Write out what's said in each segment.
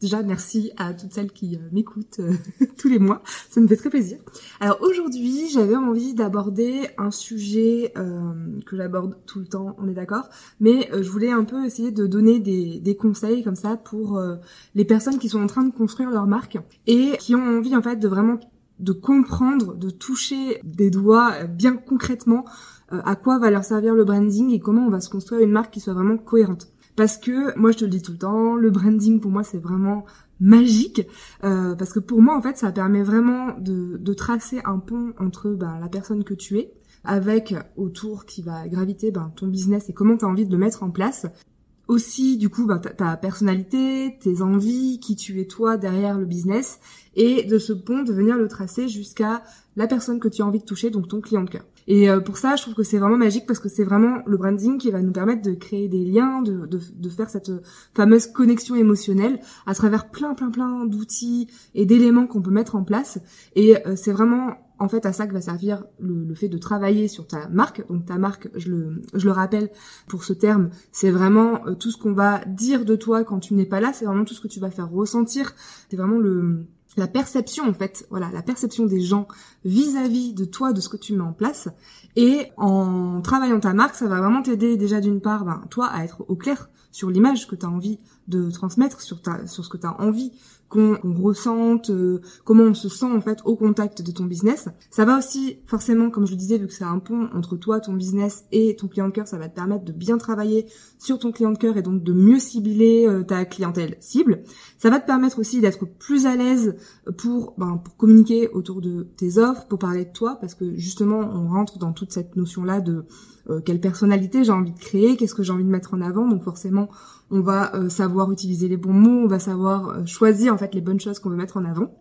Déjà, merci à toutes celles qui euh, m'écoutent euh, tous les mois. Ça me fait très plaisir. Alors aujourd'hui, j'avais envie d'aborder un sujet euh, que j'aborde tout le temps, on est d'accord. Mais je voulais un peu essayer de donner des, conseils comme ça pour les personnes qui sont en train de construire leur marque et qui ont envie en fait de vraiment de comprendre, de toucher des doigts bien concrètement à quoi va leur servir le branding et comment on va se construire une marque qui soit vraiment cohérente. Parce que moi je te le dis tout le temps, le branding pour moi c'est vraiment magique. Euh, parce que pour moi en fait ça permet vraiment de, tracer un pont entre ben, la personne que tu es avec autour qui va graviter ben, ton business et comment tu as envie de le mettre en place. Aussi du coup ben, ta, personnalité, tes envies, qui tu es toi derrière le business et de ce pont de venir le tracer jusqu'à la personne que tu as envie de toucher, donc ton client de cœur. Et euh, pour ça, je trouve que c'est vraiment magique parce que c'est vraiment le branding qui va nous permettre de créer des liens, de, de, faire cette fameuse connexion émotionnelle à travers plein, plein, plein d'outils et d'éléments qu'on peut mettre en place. Et euh, c'est vraiment en fait à ça que va servir le, le, fait de travailler sur ta marque. Donc ta marque, je le, je le rappelle pour ce terme, c'est vraiment euh, tout ce qu'on va dire de toi quand tu n'es pas là, c'est vraiment tout ce que tu vas faire ressentir. C'est vraiment le la perception en fait, voilà, la perception des gens vis-à-vis de toi, de ce que tu mets en place. Et en travaillant ta marque, ça va vraiment t'aider déjà d'une part, ben, toi, à être au clair sur l'image que tu as envie de transmettre, sur, ta, sur ce que tu as envie qu'on ressente, euh, comment on se sent en fait au contact de ton business. Ça va aussi forcément, comme je le disais, vu que c'est un pont entre toi, ton business et ton client de cœur, ça va te permettre de bien travailler sur ton client de cœur et donc de mieux cibler euh, ta clientèle cible. Ça va te permettre aussi d'être plus à l'aise pour, ben, pour communiquer autour de tes offres, pour parler de toi, parce que justement on rentre dans toute cette notion là de euh, quelle personnalité j'ai envie de créer, qu'est-ce que j'ai envie de mettre en avant. Donc forcément, on va euh, savoir utiliser les bons mots, on va savoir euh, choisir en fait les bonnes choses qu'on veut mettre en avant.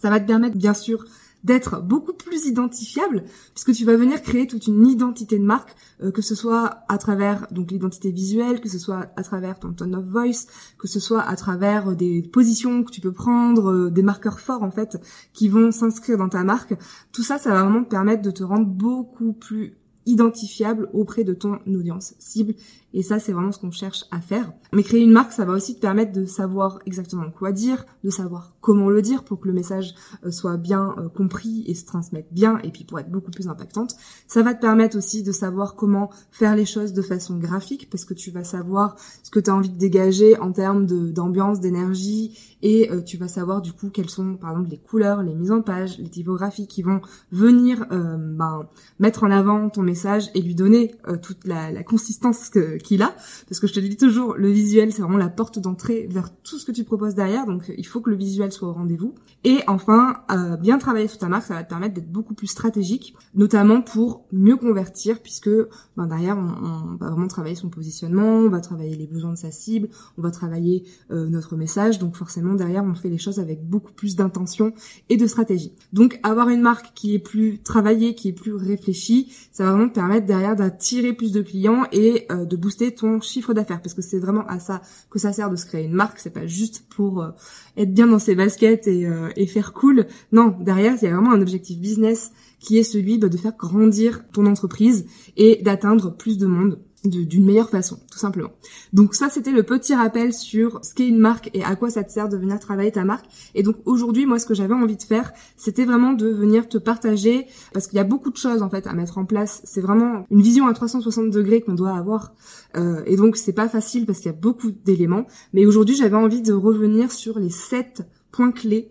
Ça va te permettre bien sûr d'être beaucoup plus identifiable puisque tu vas venir créer toute une identité de marque que ce soit à travers donc l'identité visuelle que ce soit à travers ton tone of voice que ce soit à travers des positions que tu peux prendre des marqueurs forts en fait qui vont s'inscrire dans ta marque tout ça ça va vraiment te permettre de te rendre beaucoup plus identifiable auprès de ton audience cible. Et ça, c'est vraiment ce qu'on cherche à faire. Mais créer une marque, ça va aussi te permettre de savoir exactement quoi dire, de savoir comment le dire pour que le message euh, soit bien euh, compris et se transmette bien, et puis pour être beaucoup plus impactante. Ça va te permettre aussi de savoir comment faire les choses de façon graphique, parce que tu vas savoir ce que tu as envie de dégager en termes d'ambiance, d'énergie, et euh, tu vas savoir du coup quelles sont par exemple les couleurs, les mises en page, les typographies qui vont venir ben, mettre en avant ton message et lui donner toute la, consistance qu'il a, parce que je te dis toujours, le visuel, c'est vraiment la porte d'entrée vers tout ce que tu proposes derrière, donc il faut que le visuel soit au rendez-vous. Et enfin, euh, bien travailler sur ta marque, ça va te permettre d'être beaucoup plus stratégique, notamment pour mieux convertir, puisque ben, derrière, on, va vraiment travailler son positionnement, on va travailler les besoins de sa cible, on va travailler euh, notre message, donc forcément derrière, on fait les choses avec beaucoup plus d'intention et de stratégie. Donc avoir une marque qui est plus travaillée, qui est plus réfléchie, ça va permettre derrière d'attirer plus de clients et euh, de booster ton chiffre d'affaires. Parce que c'est vraiment à ça que ça sert de se créer une marque. C'est pas juste pour euh, être bien dans ses baskets et, euh, et, faire cool. Non derrière il y a vraiment un objectif business qui est celui bah, de faire grandir ton entreprise et d'atteindre plus de monde d'une meilleure façon, tout simplement. Donc ça, c'était le petit rappel sur ce qu'est une marque et à quoi ça te sert de venir travailler ta marque. Et donc aujourd'hui, moi, ce que j'avais envie de faire, c'était vraiment de venir te partager, parce qu'il y a beaucoup de choses en fait à mettre en place. C'est vraiment une vision à 360 degrés qu'on doit avoir, euh, et donc c'est pas facile parce qu'il y a beaucoup d'éléments. Mais aujourd'hui, j'avais envie de revenir sur les sept points clés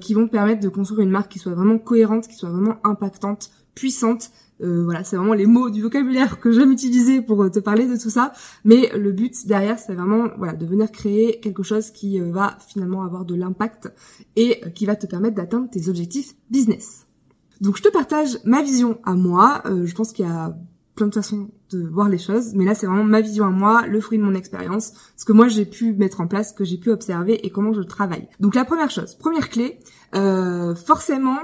qui vont permettre de construire une marque qui soit vraiment cohérente, qui soit vraiment impactante, puissante euh, voilà, c'est vraiment les mots du vocabulaire que j'aime utiliser pour euh, te parler de tout ça. Mais le but derrière, c'est vraiment voilà de venir créer quelque chose qui euh, va finalement avoir de l'impact et qui va te permettre d'atteindre tes objectifs business. Donc je te partage ma vision à moi. je pense qu'il y a plein de façons voir les choses, mais là c'est vraiment ma vision à moi, le fruit de mon expérience, ce que moi j'ai pu mettre en place, ce que j'ai pu observer et comment je travaille. Donc la première chose, première clé, forcément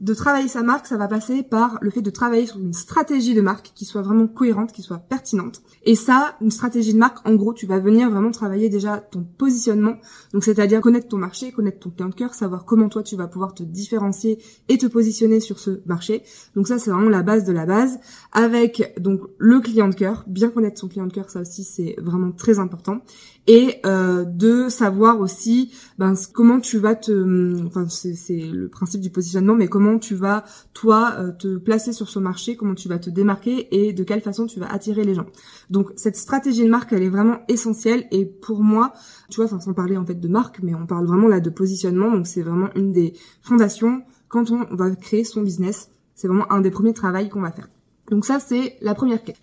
de travailler sa marque, ça va passer par le fait de travailler sur une stratégie de marque qui soit vraiment cohérente, qui soit pertinente. Et ça, une stratégie de marque, en gros, tu vas venir vraiment travailler déjà ton positionnement. Donc, c'est-à-dire connaître ton marché, connaître ton client de cœur, savoir comment toi tu vas pouvoir te différencier et te positionner sur ce marché. Donc ça, c'est vraiment la base de la base. Avec donc le client de cœur, bien connaître son client de cœur, ça aussi c'est vraiment très important. Et euh, de savoir aussi ben, comment tu vas te enfin c'est le principe du positionnement mais comment tu vas toi euh, te placer sur ce marché comment tu vas te démarquer et de quelle façon tu vas attirer les gens. Donc cette stratégie de marque elle est vraiment essentielle et pour moi tu vois sans parler en fait de marque mais on parle vraiment là de positionnement donc c'est vraiment une des fondations. Quand on va créer son business c'est vraiment un des premiers travaux qu'on va faire. Donc ça c'est la première clé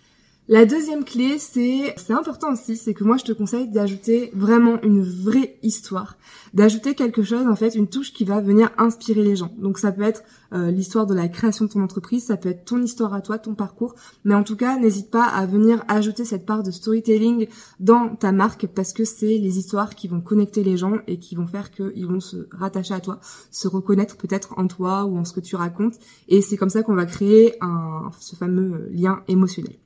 la deuxième clé, c'est c'est important aussi, c'est que moi je te conseille d'ajouter vraiment une vraie histoire, d'ajouter quelque chose en fait, une touche qui va venir inspirer les gens. Donc ça peut être euh, l'histoire de la création de ton entreprise, ça peut être ton histoire à toi, ton parcours, mais en tout cas n'hésite pas à venir ajouter cette part de storytelling dans ta marque parce que c'est les histoires qui vont connecter les gens et qui vont faire qu'ils vont se rattacher à toi, se reconnaître peut-être en toi ou en ce que tu racontes, et c'est comme ça qu'on va créer un, ce fameux lien émotionnel.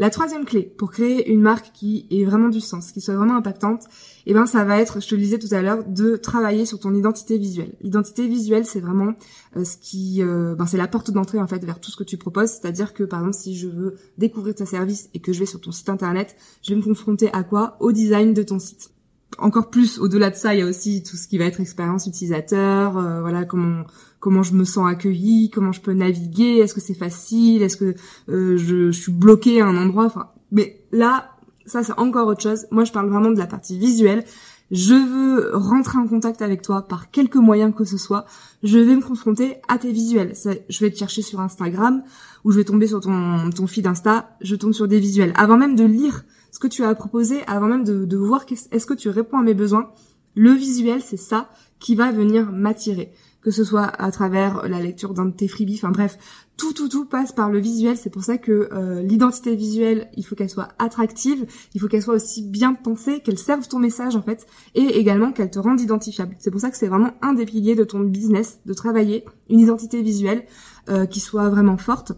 La troisième clé pour créer une marque qui ait vraiment du sens, qui soit vraiment impactante, eh ben ça va être, je te le disais tout à l'heure, de travailler sur ton identité visuelle. L'identité visuelle, c'est vraiment euh, ce qui, euh, ben c'est la porte d'entrée en fait vers tout ce que tu proposes. C'est-à-dire que par exemple, si je veux découvrir ta service et que je vais sur ton site internet, je vais me confronter à quoi? Au design de ton site encore plus au-delà de ça, il y a aussi tout ce qui va être expérience utilisateur, euh, voilà comment comment je me sens accueilli, comment je peux naviguer, est-ce que c'est facile, est-ce que euh, je, suis bloqué à un endroit, enfin mais là ça c'est encore autre chose. Moi je parle vraiment de la partie visuelle. Je veux rentrer en contact avec toi par quelque moyen que ce soit. Je vais me confronter à tes visuels. Je vais te chercher sur Instagram ou je vais tomber sur ton, ton feed Insta. Je tombe sur des visuels. Avant même de lire ce que tu as proposé avant même de, voir est-ce que tu réponds à mes besoins. Le visuel, c'est ça qui va venir m'attirer. Que ce soit à travers la lecture d'un de tes freebies, enfin bref, tout tout tout passe par le visuel. C'est pour ça que euh, l'identité visuelle, il faut qu'elle soit attractive, il faut qu'elle soit aussi bien pensée, qu'elle serve ton message en fait, et également qu'elle te rende identifiable. C'est pour ça que c'est vraiment un des piliers de ton business, de travailler une identité visuelle euh, qui soit vraiment forte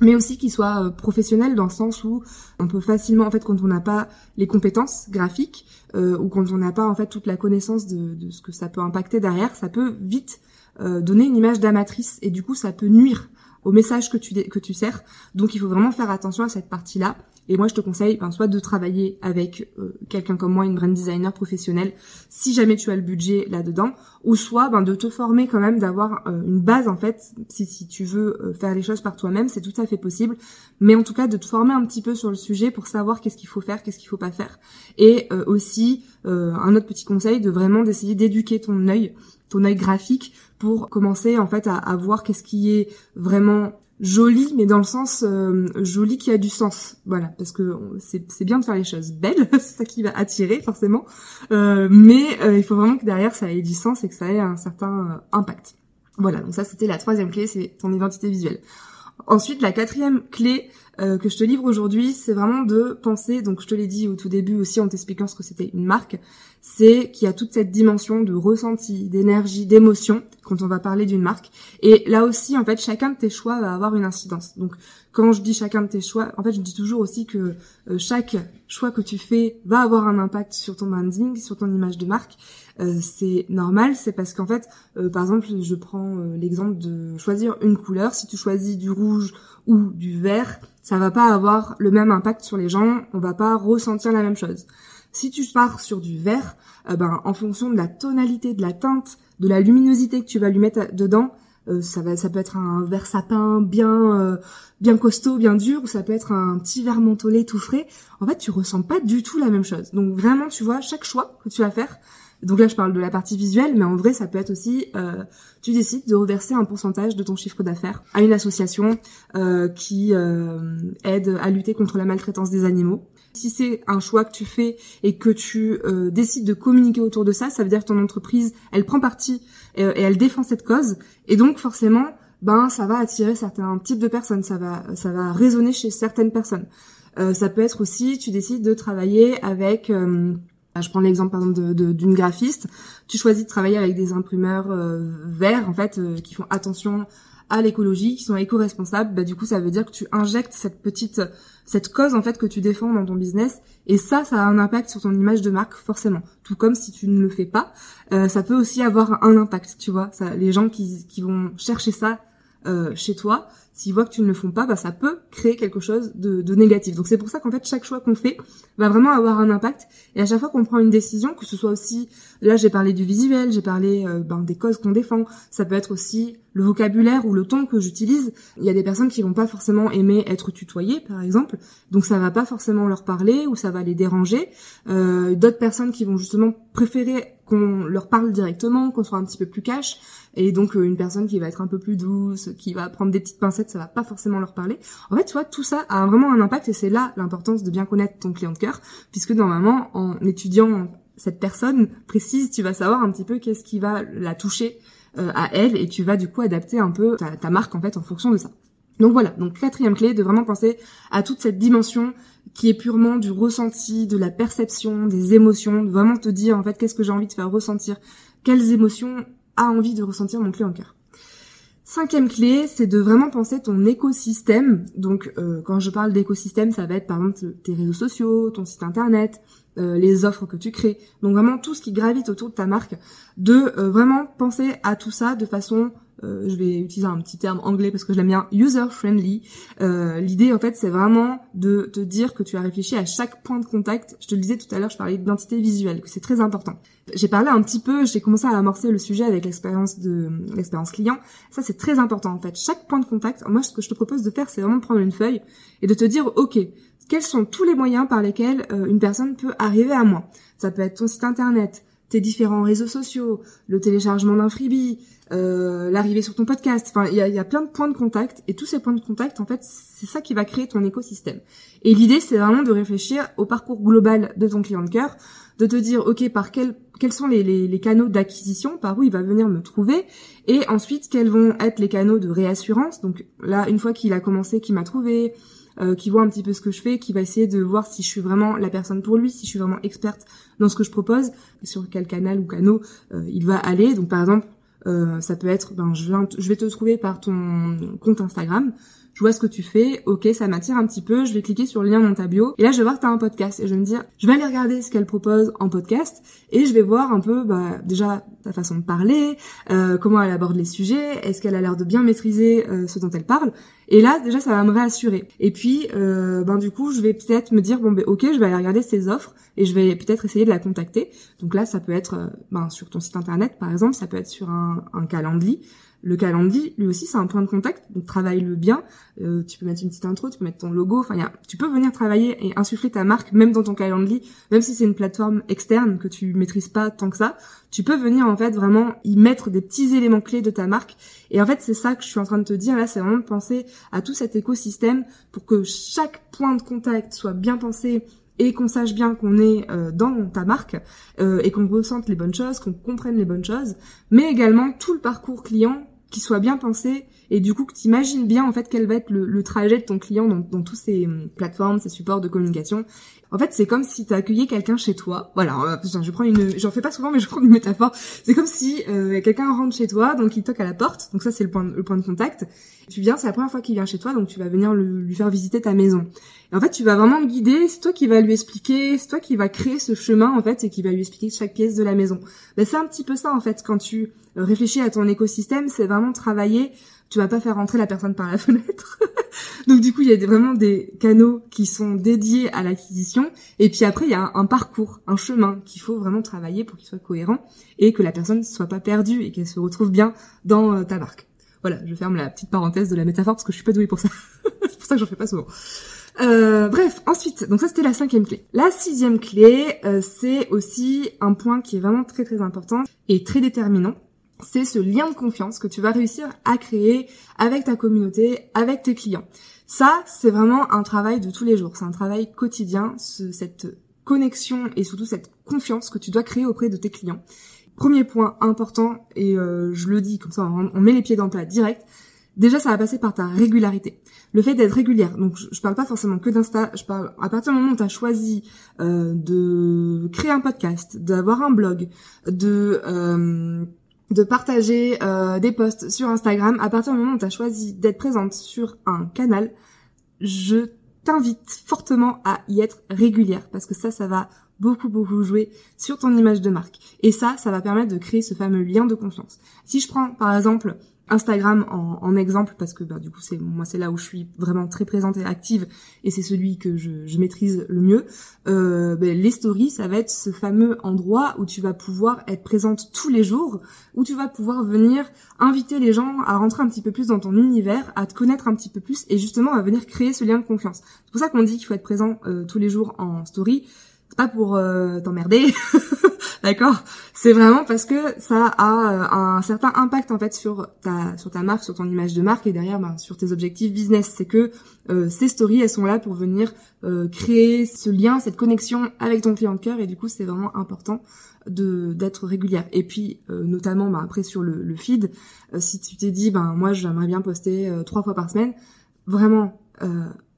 mais aussi qu'il soit euh, professionnel dans le sens où on peut facilement en fait quand on n'a pas les compétences graphiques euh, ou quand on n'a pas en fait toute la connaissance de, ce que ça peut impacter derrière, ça peut vite euh, donner une image d'amatrice et du coup ça peut nuire au message que tu que tu sers. Donc il faut vraiment faire attention à cette partie-là. Et moi, je te conseille ben, soit de travailler avec euh, quelqu'un comme moi, une brand designer professionnelle, si jamais tu as le budget là-dedans, ou soit ben, de te former quand même, d'avoir euh, une base en fait, si, si tu veux euh, faire les choses par toi-même, c'est tout à fait possible. Mais en tout cas, de te former un petit peu sur le sujet pour savoir qu'est-ce qu'il faut faire, qu'est-ce qu'il faut pas faire. Et aussi, un autre petit conseil, de vraiment d'essayer d'éduquer ton œil, ton œil graphique, pour commencer en fait à, voir qu'est-ce qui est vraiment joli, mais dans le sens euh, joli qui a du sens. Voilà, parce que c'est bien de faire les choses belles, c'est ça qui va attirer forcément, euh, mais euh, il faut vraiment que derrière ça ait du sens et que ça ait un certain impact. Voilà, donc ça c'était la troisième clé, c'est ton identité visuelle. Ensuite, la quatrième clé que je te livre aujourd'hui, c'est vraiment de penser, donc je te l'ai dit au tout début aussi en t'expliquant ce que c'était une marque, c'est qu'il y a toute cette dimension de ressenti, d'énergie, d'émotion quand on va parler d'une marque. Et là aussi, en fait, chacun de tes choix va avoir une incidence. Donc, quand je dis chacun de tes choix, en fait, je dis toujours aussi que euh, chaque choix que tu fais va avoir un impact sur ton branding, sur ton image de marque. Euh, c'est normal, c'est parce qu'en fait, euh, par exemple, je prends l'exemple de choisir une couleur. Si tu choisis du rouge ou du vert, ça va pas avoir le même impact sur les gens. On va pas ressentir la même chose. Si tu pars sur du vert, euh, ben, en fonction de la tonalité, de la teinte, de la luminosité que tu vas lui mettre dedans, euh, ça va, ça peut être un vert sapin bien, euh, bien costaud, bien dur, ou ça peut être un petit vert mentholé tout frais. En fait, tu ressens pas du tout la même chose. Donc vraiment, tu vois, chaque choix que tu vas faire Donc là, je parle de la partie visuelle, mais en vrai, ça peut être aussi, euh, tu décides de reverser un pourcentage de ton chiffre d'affaires à une association euh, qui euh, aide à lutter contre la maltraitance des animaux. Si c'est un choix que tu fais et que tu euh, décides de communiquer autour de ça, ça veut dire que ton entreprise, elle prend parti et, et elle défend cette cause. Et donc, forcément, ben, ça va attirer certains types de personnes, ça va, ça va résonner chez certaines personnes. Euh, ça peut être aussi, tu décides de travailler avec je prends l'exemple par exemple d'une graphiste. Tu choisis de travailler avec des imprimeurs euh, verts en fait euh, qui font attention à l'écologie, qui sont éco-responsables. Bah, du coup, ça veut dire que tu injectes cette petite cette cause en fait que tu défends dans ton business et ça, ça a un impact sur ton image de marque forcément. Tout comme si tu ne le fais pas, euh, ça peut aussi avoir un impact. Tu vois, ça, les gens qui, qui vont chercher ça euh, chez toi, s'ils voient que tu ne le font pas, bah, ça peut créer quelque chose de, de négatif. Donc c'est pour ça qu'en fait chaque choix qu'on fait va vraiment avoir un impact. Et à chaque fois qu'on prend une décision, que ce soit aussi, là j'ai parlé du visuel, j'ai parlé euh, ben, des causes qu'on défend, ça peut être aussi le vocabulaire ou le ton que j'utilise. Il y a des personnes qui vont pas forcément aimer être tutoyées, par exemple, donc ça va pas forcément leur parler ou ça va les déranger. Euh, D'autres personnes qui vont justement préférer qu'on leur parle directement, qu'on soit un petit peu plus cash. Et donc euh, une personne qui va être un peu plus douce, qui va prendre des petites pincettes, ça va pas forcément leur parler. En fait, tu vois, tout ça a vraiment un impact et c'est là l'importance de bien connaître ton client de cœur, puisque normalement, en étudiant cette personne précise, tu vas savoir un petit peu qu'est-ce qui va la toucher euh, à elle et tu vas du coup adapter un peu ta, ta marque en fait en fonction de ça. Donc voilà, donc quatrième clé, de vraiment penser à toute cette dimension qui est purement du ressenti, de la perception, des émotions, de vraiment te dire en fait qu'est-ce que j'ai envie de faire ressentir, quelles émotions a envie de ressentir mon client en cœur. Cinquième clé, c'est de vraiment penser ton écosystème. Donc euh, quand je parle d'écosystème, ça va être par exemple tes réseaux sociaux, ton site internet, euh, les offres que tu crées. Donc vraiment tout ce qui gravite autour de ta marque, de euh, vraiment penser à tout ça de façon euh, je vais utiliser un petit terme anglais parce que je l'aime bien, user friendly. Euh, L'idée en fait c'est vraiment de te dire que tu as réfléchi à chaque point de contact. Je te le disais tout à l'heure, je parlais d'identité visuelle, que c'est très important. J'ai parlé un petit peu, j'ai commencé à amorcer le sujet avec l'expérience de l'expérience client. Ça c'est très important en fait. Chaque point de contact, moi ce que je te propose de faire c'est vraiment de prendre une feuille et de te dire ok quels sont tous les moyens par lesquels euh, une personne peut arriver à moi. Ça peut être ton site internet, tes différents réseaux sociaux, le téléchargement d'un freebie, euh, l'arrivée sur ton podcast. Enfin, il y a, plein de points de contact et tous ces points de contact, en fait, c'est ça qui va créer ton écosystème. Et l'idée, c'est vraiment de réfléchir au parcours global de ton client de cœur, de te dire, ok, par quel, quels sont les, les, les canaux d'acquisition, par où il va venir me trouver, et ensuite quels vont être les canaux de réassurance. Donc là, une fois qu'il a commencé, qu'il m'a trouvé, euh, qui voit un petit peu ce que je fais, qui va essayer de voir si je suis vraiment la personne pour lui, si je suis vraiment experte dans ce que je propose, sur quel canal ou canaux euh, il va aller. Donc par exemple, euh, ça peut être, ben, je, je vais te trouver par ton compte Instagram. Je vois ce que tu fais, ok, ça m'attire un petit peu, je vais cliquer sur le lien dans ta bio, et là je vais voir que tu as un podcast, et je vais me dire, je vais aller regarder ce qu'elle propose en podcast, et je vais voir un peu, bah, déjà, ta façon de parler, euh, comment elle aborde les sujets, est-ce qu'elle a l'air de bien maîtriser euh, ce dont elle parle, et là, déjà, ça va me réassurer. Et puis, euh, ben du coup, je vais peut-être me dire, bon, ben ok, je vais aller regarder ses offres, et je vais peut-être essayer de la contacter. Donc là, ça peut être, euh, ben, sur ton site internet, par exemple, ça peut être sur un, un calendrier, le calendrier, lui aussi, c'est un point de contact, donc travaille-le bien. Euh, tu peux mettre une petite intro, tu peux mettre ton logo. Enfin, tu peux venir travailler et insuffler ta marque même dans ton calendrier, même si c'est une plateforme externe que tu maîtrises pas tant que ça. Tu peux venir en fait vraiment y mettre des petits éléments clés de ta marque. Et en fait, c'est ça que je suis en train de te dire là, c'est vraiment de penser à tout cet écosystème pour que chaque point de contact soit bien pensé et qu'on sache bien qu'on est euh, dans ta marque euh, et qu'on ressente les bonnes choses, qu'on comprenne les bonnes choses, mais également tout le parcours client qui soit bien pensé et du coup que tu imagines bien en fait quel va être le, trajet de ton client dans, dans tous ces hum, plateformes, ces supports de communication. En fait, c'est comme si tu accueillais quelqu'un chez toi. Voilà, euh, je prends une, j'en fais pas souvent, mais je prends une métaphore. C'est comme si euh, quelqu'un rentre chez toi, donc il toque à la porte. Donc ça, c'est le point, le point de contact. Tu viens, c'est la première fois qu'il vient chez toi, donc tu vas venir lui faire visiter ta maison. Et en fait, tu vas vraiment le guider. C'est toi qui va lui expliquer, c'est toi qui va créer ce chemin en fait, et qui va lui expliquer chaque pièce de la maison. Ben, c'est un petit peu ça en fait quand tu réfléchis à ton écosystème, c'est vraiment travailler tu vas pas faire rentrer la personne par la fenêtre. Donc du coup, il y a vraiment des canaux qui sont dédiés à l'acquisition. Et puis après, il y a un, parcours, un chemin qu'il faut vraiment travailler pour qu'il soit cohérent et que la personne ne soit pas perdue et qu'elle se retrouve bien dans euh, ta marque. Voilà, je ferme la petite parenthèse de la métaphore parce que je suis pas douée pour ça. C'est pour ça que j'en fais pas souvent. Euh, bref, ensuite, donc ça c'était la cinquième clé. La sixième clé, euh, c'est aussi un point qui est vraiment très très important et très déterminant. C'est ce lien de confiance que tu vas réussir à créer avec ta communauté, avec tes clients. Ça, c'est vraiment un travail de tous les jours. C'est un travail quotidien, cette connexion et surtout cette confiance que tu dois créer auprès de tes clients. Premier point important, et euh, je le dis comme ça, on, met les pieds dans le plat direct. Déjà, ça va passer par ta régularité. Le fait d'être régulière. Donc, je, parle pas forcément que d'Insta. Je parle à partir du moment où tu as choisi euh, de créer un podcast, d'avoir un blog, de euh, de partager euh, des posts sur Instagram, à partir du moment où tu choisi d'être présente sur un canal, je t'invite fortement à y être régulière parce que ça, ça va beaucoup beaucoup jouer sur ton image de marque. Et ça, ça va permettre de créer ce fameux lien de confiance. Si je prends par exemple Instagram en, exemple parce que bah, du coup c'est moi c'est là où je suis vraiment très présente et active et c'est celui que je, maîtrise le mieux. Euh, ben, les stories ça va être ce fameux endroit où tu vas pouvoir être présente tous les jours, où tu vas pouvoir venir inviter les gens à rentrer un petit peu plus dans ton univers, à te connaître un petit peu plus et justement à venir créer ce lien de confiance. C'est pour ça qu'on dit qu'il faut être présent euh, tous les jours en story. Pas pour euh, t'emmerder. D'accord? C'est vraiment parce que ça a euh, un certain impact en fait sur ta sur ta marque, sur ton image de marque et derrière ben, sur tes objectifs business. C'est que euh, ces stories elles sont là pour venir euh, créer ce lien, cette connexion avec ton client de cœur et du coup c'est vraiment important de d'être régulière. Et puis notamment ben, après sur le, le feed, si tu t'es dit ben moi j'aimerais bien poster trois fois par semaine, vraiment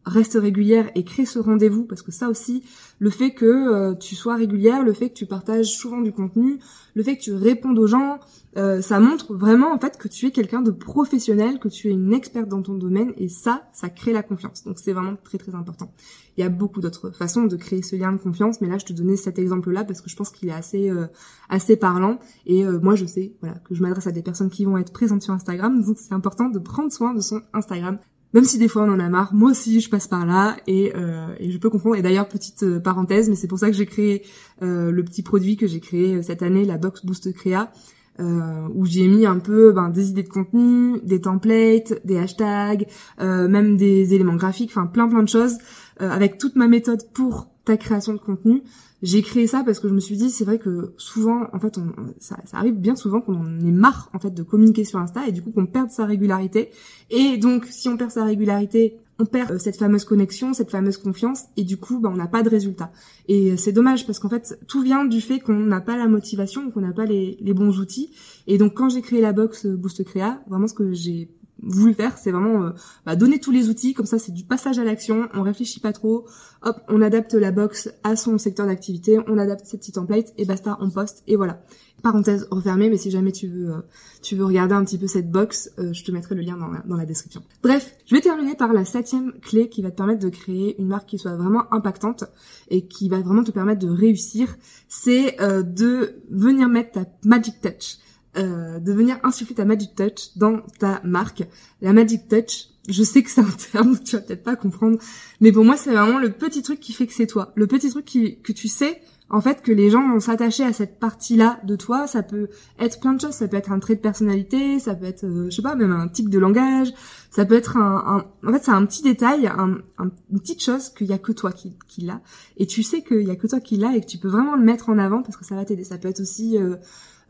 reste régulière et crée ce rendez-vous parce que ça aussi, le fait que euh, tu sois régulière, le fait que tu partages souvent du contenu, le fait que tu répondes aux gens, euh, ça montre vraiment en fait que tu es quelqu'un de professionnel, que tu es une experte dans ton domaine et ça, ça crée la confiance. Donc c'est vraiment très très important. Il y a beaucoup d'autres façons de créer ce lien de confiance, mais là je te donnais cet exemple-là parce que je pense qu'il est assez euh, assez parlant et moi je sais voilà que je m'adresse à des personnes qui vont être présentes sur Instagram, donc c'est important de prendre soin de son Instagram même si des fois on en a marre, moi aussi je passe par là et, euh, je peux comprendre. Et d'ailleurs petite euh, parenthèse, mais c'est pour ça que j'ai créé euh, le petit produit que j'ai créé cette année, la Box Boost Créa, où j'ai mis un peu ben, des idées de contenu, des templates, des hashtags, même des éléments graphiques, enfin plein plein de choses, avec toute ma méthode pour ta création de contenu. J'ai créé ça parce que je me suis dit, c'est vrai que souvent, en fait, on, ça, ça, arrive bien souvent qu'on en ait marre, en fait, de communiquer sur Insta et du coup qu'on perde sa régularité. Et donc, si on perd sa régularité, on perd euh, cette fameuse connexion, cette fameuse confiance, et du coup, bah, on n'a pas de résultat. Et euh, c'est dommage parce qu'en fait, tout vient du fait qu'on n'a pas la motivation, qu'on n'a pas les, les bons outils. Et donc, quand j'ai créé la box euh, Boost Créa, vraiment ce que j'ai voulu faire, c'est vraiment euh, bah, donner tous les outils, comme ça c'est du passage à l'action, on réfléchit pas trop, hop, on adapte la box à son secteur d'activité, on adapte ses petits templates et basta, on poste et voilà. Parenthèse refermée, mais si jamais tu veux euh, tu veux regarder un petit peu cette box, euh, je te mettrai le lien dans la, dans la description. Bref, je vais terminer par la septième clé qui va te permettre de créer une marque qui soit vraiment impactante et qui va vraiment te permettre de réussir, c'est de venir mettre ta magic touch. Euh, de venir insuffler ta Magic Touch dans ta marque. La Magic Touch, je sais que c'est un terme que tu vas peut-être pas comprendre, mais pour moi c'est vraiment le petit truc qui fait que c'est toi. Le petit truc qui, que tu sais, en fait, que les gens vont s'attacher à cette partie-là de toi. Ça peut être plein de choses. Ça peut être un trait de personnalité, ça peut être, euh, je sais pas, même un tic de langage. Ça peut être un, en fait, c'est un petit détail, un, une petite chose qu'il y a que toi qui, qui l'a. Et tu sais qu'il y a que toi qui l'a et que tu peux vraiment le mettre en avant parce que ça va t'aider. Ça peut être aussi euh,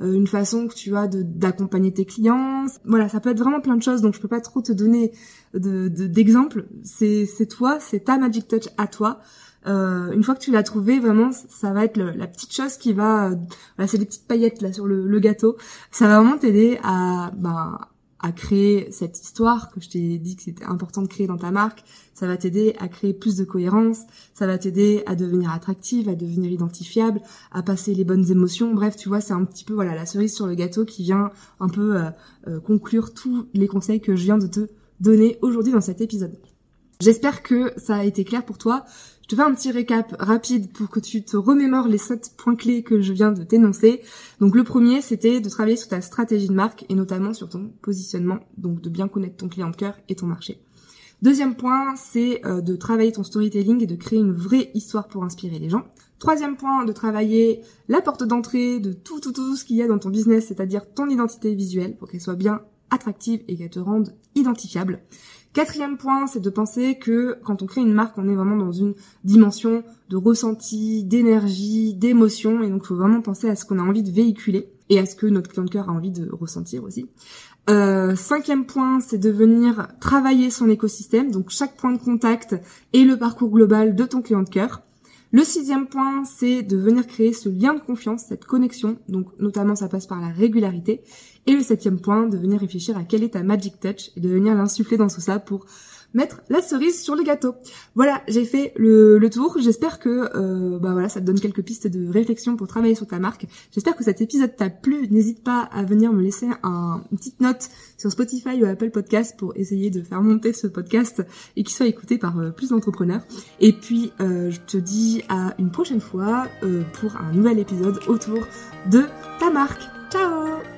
une façon que tu as d'accompagner tes clients. Voilà, ça peut être vraiment plein de choses, donc je peux pas trop te donner d'exemples. De, c'est toi, c'est ta magic touch à toi. Euh, une fois que tu l'as trouvé, vraiment, ça va être la petite chose qui va, euh, voilà, c'est des petites paillettes là sur le, le gâteau. Ça va vraiment t'aider à, ben, à créer cette histoire que je t'ai dit que c'était important de créer dans ta marque. Ça va t'aider à créer plus de cohérence. Ça va t'aider à devenir attractive, à devenir identifiable, à passer les bonnes émotions. Bref, tu vois, c'est un petit peu voilà la cerise sur le gâteau qui vient un peu euh, euh, conclure tous les conseils que je viens de te donner aujourd'hui dans cet épisode. J'espère que ça a été clair pour toi. Je te fais un petit récap rapide pour que tu te remémores les sept points clés que je viens de t'énoncer. Donc le premier, c'était de travailler sur ta stratégie de marque et notamment sur ton positionnement, donc de bien connaître ton client de cœur et ton marché. Deuxième point, c'est euh, de travailler ton storytelling et de créer une vraie histoire pour inspirer les gens. Troisième point, de travailler la porte d'entrée de tout, tout, tout ce qu'il y a dans ton business, c'est-à-dire ton identité visuelle pour qu'elle soit bien attractive et qu'elle te rende identifiable. Quatrième point, c'est de penser que quand on crée une marque, on est vraiment dans une dimension de ressenti, d'énergie, d'émotion, et donc il faut vraiment penser à ce qu'on a envie de véhiculer et à ce que notre client de cœur a envie de ressentir aussi. Euh, cinquième point, c'est de venir travailler son écosystème, donc chaque point de contact et le parcours global de ton client de cœur. Le sixième point, c'est de venir créer ce lien de confiance, cette connexion. Donc notamment, ça passe par la régularité. Et le septième point, de venir réfléchir à quel est ta magic touch et de venir l'insuffler dans tout ça pour mettre la cerise sur le gâteau. Voilà, j'ai fait le, tour. J'espère que euh, bah voilà, ça te donne quelques pistes de réflexion pour travailler sur ta marque. J'espère que cet épisode t'a plu. N'hésite pas à venir me laisser un, une petite note sur Spotify ou Apple Podcast pour essayer de faire monter ce podcast et qu'il soit écouté par euh, plus d'entrepreneurs. Et puis, euh, je te dis à une prochaine fois pour un nouvel épisode autour de ta marque. Ciao